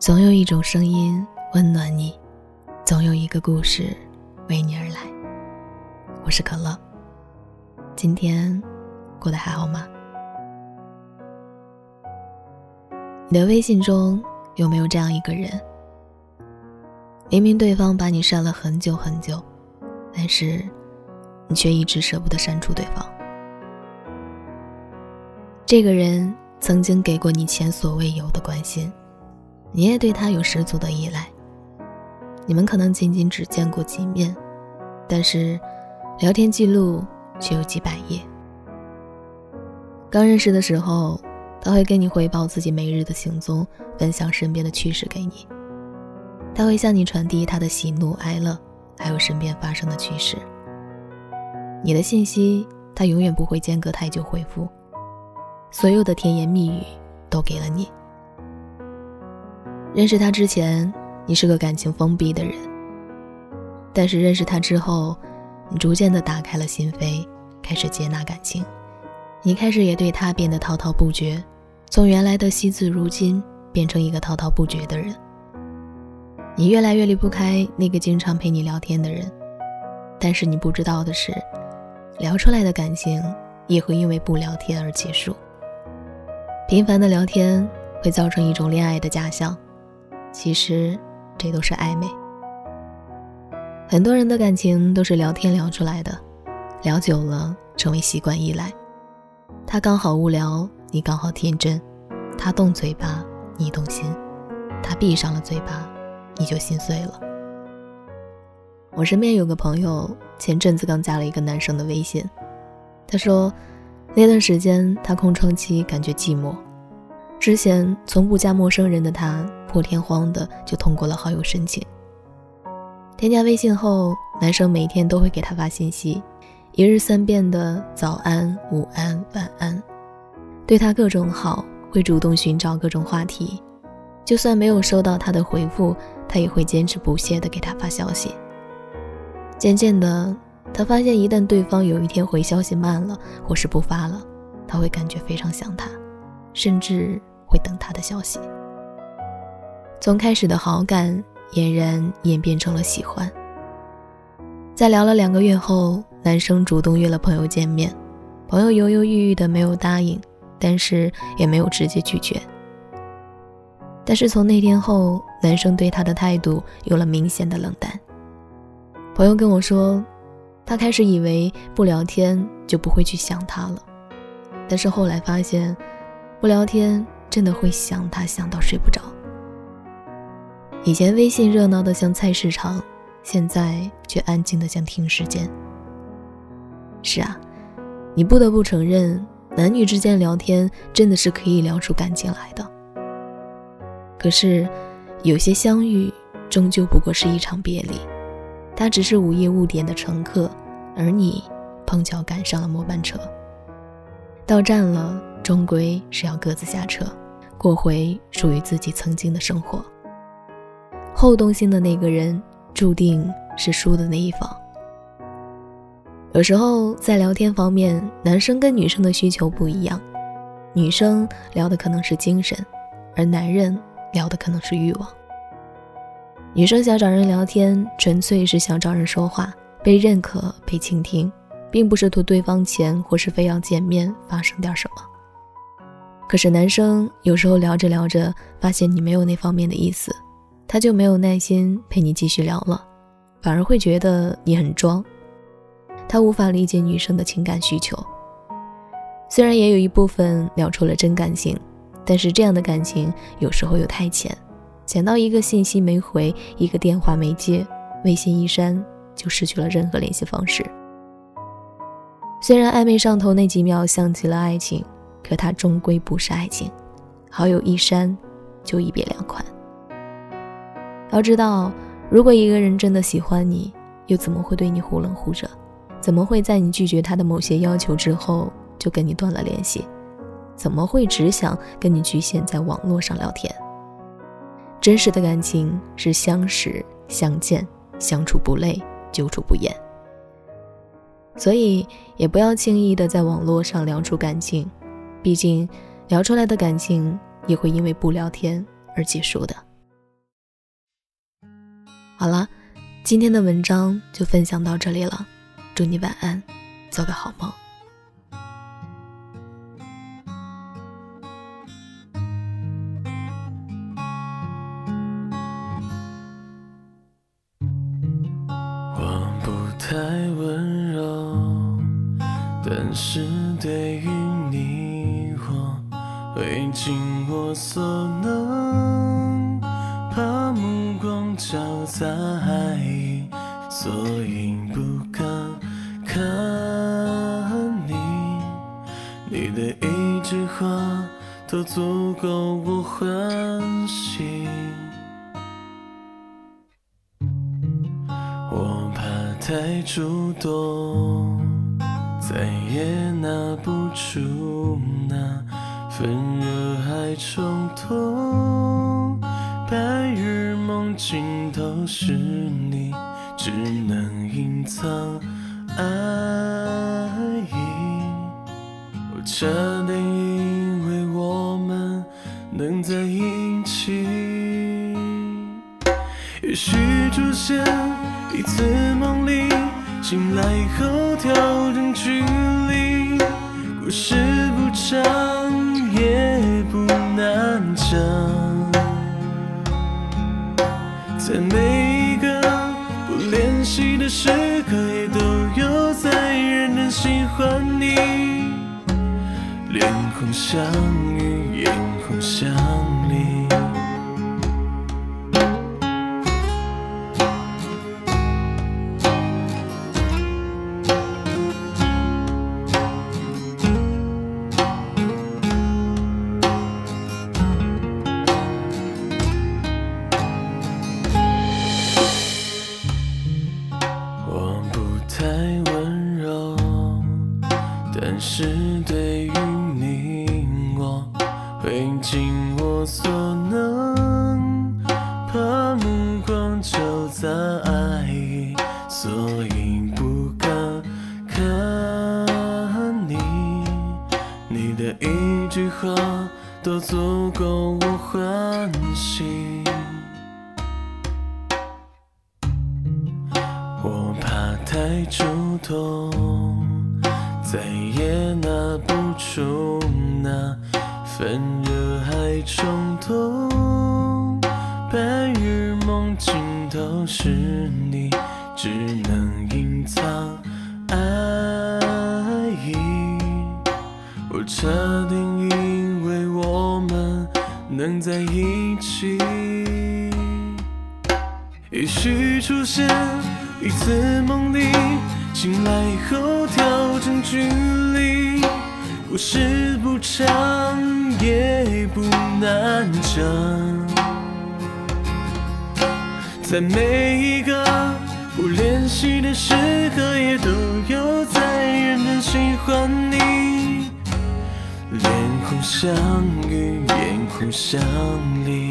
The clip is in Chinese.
总有一种声音温暖你，总有一个故事为你而来。我是可乐，今天过得还好吗？你的微信中有没有这样一个人？明明对方把你删了很久很久，但是你却一直舍不得删除对方。这个人曾经给过你前所未有的关心。你也对他有十足的依赖。你们可能仅仅只见过几面，但是聊天记录却有几百页。刚认识的时候，他会跟你汇报自己每日的行踪，分享身边的趣事给你。他会向你传递他的喜怒哀乐，还有身边发生的趣事。你的信息，他永远不会间隔太久回复。所有的甜言蜜语都给了你。认识他之前，你是个感情封闭的人。但是认识他之后，你逐渐的打开了心扉，开始接纳感情。你开始也对他变得滔滔不绝，从原来的惜字如金，变成一个滔滔不绝的人。你越来越离不开那个经常陪你聊天的人。但是你不知道的是，聊出来的感情也会因为不聊天而结束。频繁的聊天会造成一种恋爱的假象。其实，这都是暧昧。很多人的感情都是聊天聊出来的，聊久了成为习惯依赖。他刚好无聊，你刚好天真；他动嘴巴，你动心；他闭上了嘴巴，你就心碎了。我身边有个朋友，前阵子刚加了一个男生的微信，他说，那段时间他空窗期感觉寂寞。之前从不加陌生人的他，破天荒的就通过了好友申请。添加微信后，男生每天都会给他发信息，一日三遍的早安、午安、晚安，对他各种好，会主动寻找各种话题。就算没有收到他的回复，他也会坚持不懈的给他发消息。渐渐的，他发现一旦对方有一天回消息慢了，或是不发了，他会感觉非常想他，甚至。会等他的消息。从开始的好感，俨然演变成了喜欢。在聊了两个月后，男生主动约了朋友见面，朋友犹犹豫豫的没有答应，但是也没有直接拒绝。但是从那天后，男生对他的态度有了明显的冷淡。朋友跟我说，他开始以为不聊天就不会去想他了，但是后来发现，不聊天。真的会想他想到睡不着。以前微信热闹的像菜市场，现在却安静的像停尸间。是啊，你不得不承认，男女之间聊天真的是可以聊出感情来的。可是，有些相遇终究不过是一场别离，他只是午夜误点的乘客，而你碰巧赶上了末班车。到站了，终归是要各自下车。过回属于自己曾经的生活。后动心的那个人，注定是输的那一方。有时候在聊天方面，男生跟女生的需求不一样，女生聊的可能是精神，而男人聊的可能是欲望。女生想找人聊天，纯粹是想找人说话，被认可、被倾听，并不是图对方钱，或是非要见面发生点什么。可是男生有时候聊着聊着，发现你没有那方面的意思，他就没有耐心陪你继续聊了，反而会觉得你很装。他无法理解女生的情感需求。虽然也有一部分聊出了真感情，但是这样的感情有时候又太浅，浅到一个信息没回，一个电话没接，微信一删就失去了任何联系方式。虽然暧昧上头那几秒像极了爱情。可它终归不是爱情，好友一删，就一别两宽。要知道，如果一个人真的喜欢你，又怎么会对你忽冷忽热？怎么会在你拒绝他的某些要求之后就跟你断了联系？怎么会只想跟你局限在网络上聊天？真实的感情是相识、相见、相处不累，久处不厌。所以，也不要轻易的在网络上聊出感情。毕竟，聊出来的感情也会因为不聊天而结束的。好了，今天的文章就分享到这里了，祝你晚安，做个好梦。太温柔，但是对于你我会尽我所能，怕目光交在，所以不敢看你。你的一句话都足够我欢喜。我怕太主动，再也拿不出那份热爱冲动。心头是你，只能隐藏爱意。我差点以为我们能在一起，也许出现。一次梦里，醒来后调整距离。故事不长，也不难讲。在每一个不联系的时刻，也都有在认真喜欢你。脸红相遇，眼红相但是对于你，我会尽我所能，怕目光就在爱，所以不敢看你。你的一句话都足够我欢喜，我怕太主动。再也拿不出那份热爱冲动，白日梦尽头是你，只能隐藏爱意。我差点以为我们能在一起，也许出现一次梦里。醒来后调整距离，故事不长也不难讲。在每一个不联系的时刻，也都有在认真喜欢你。脸红相遇，眼红相离。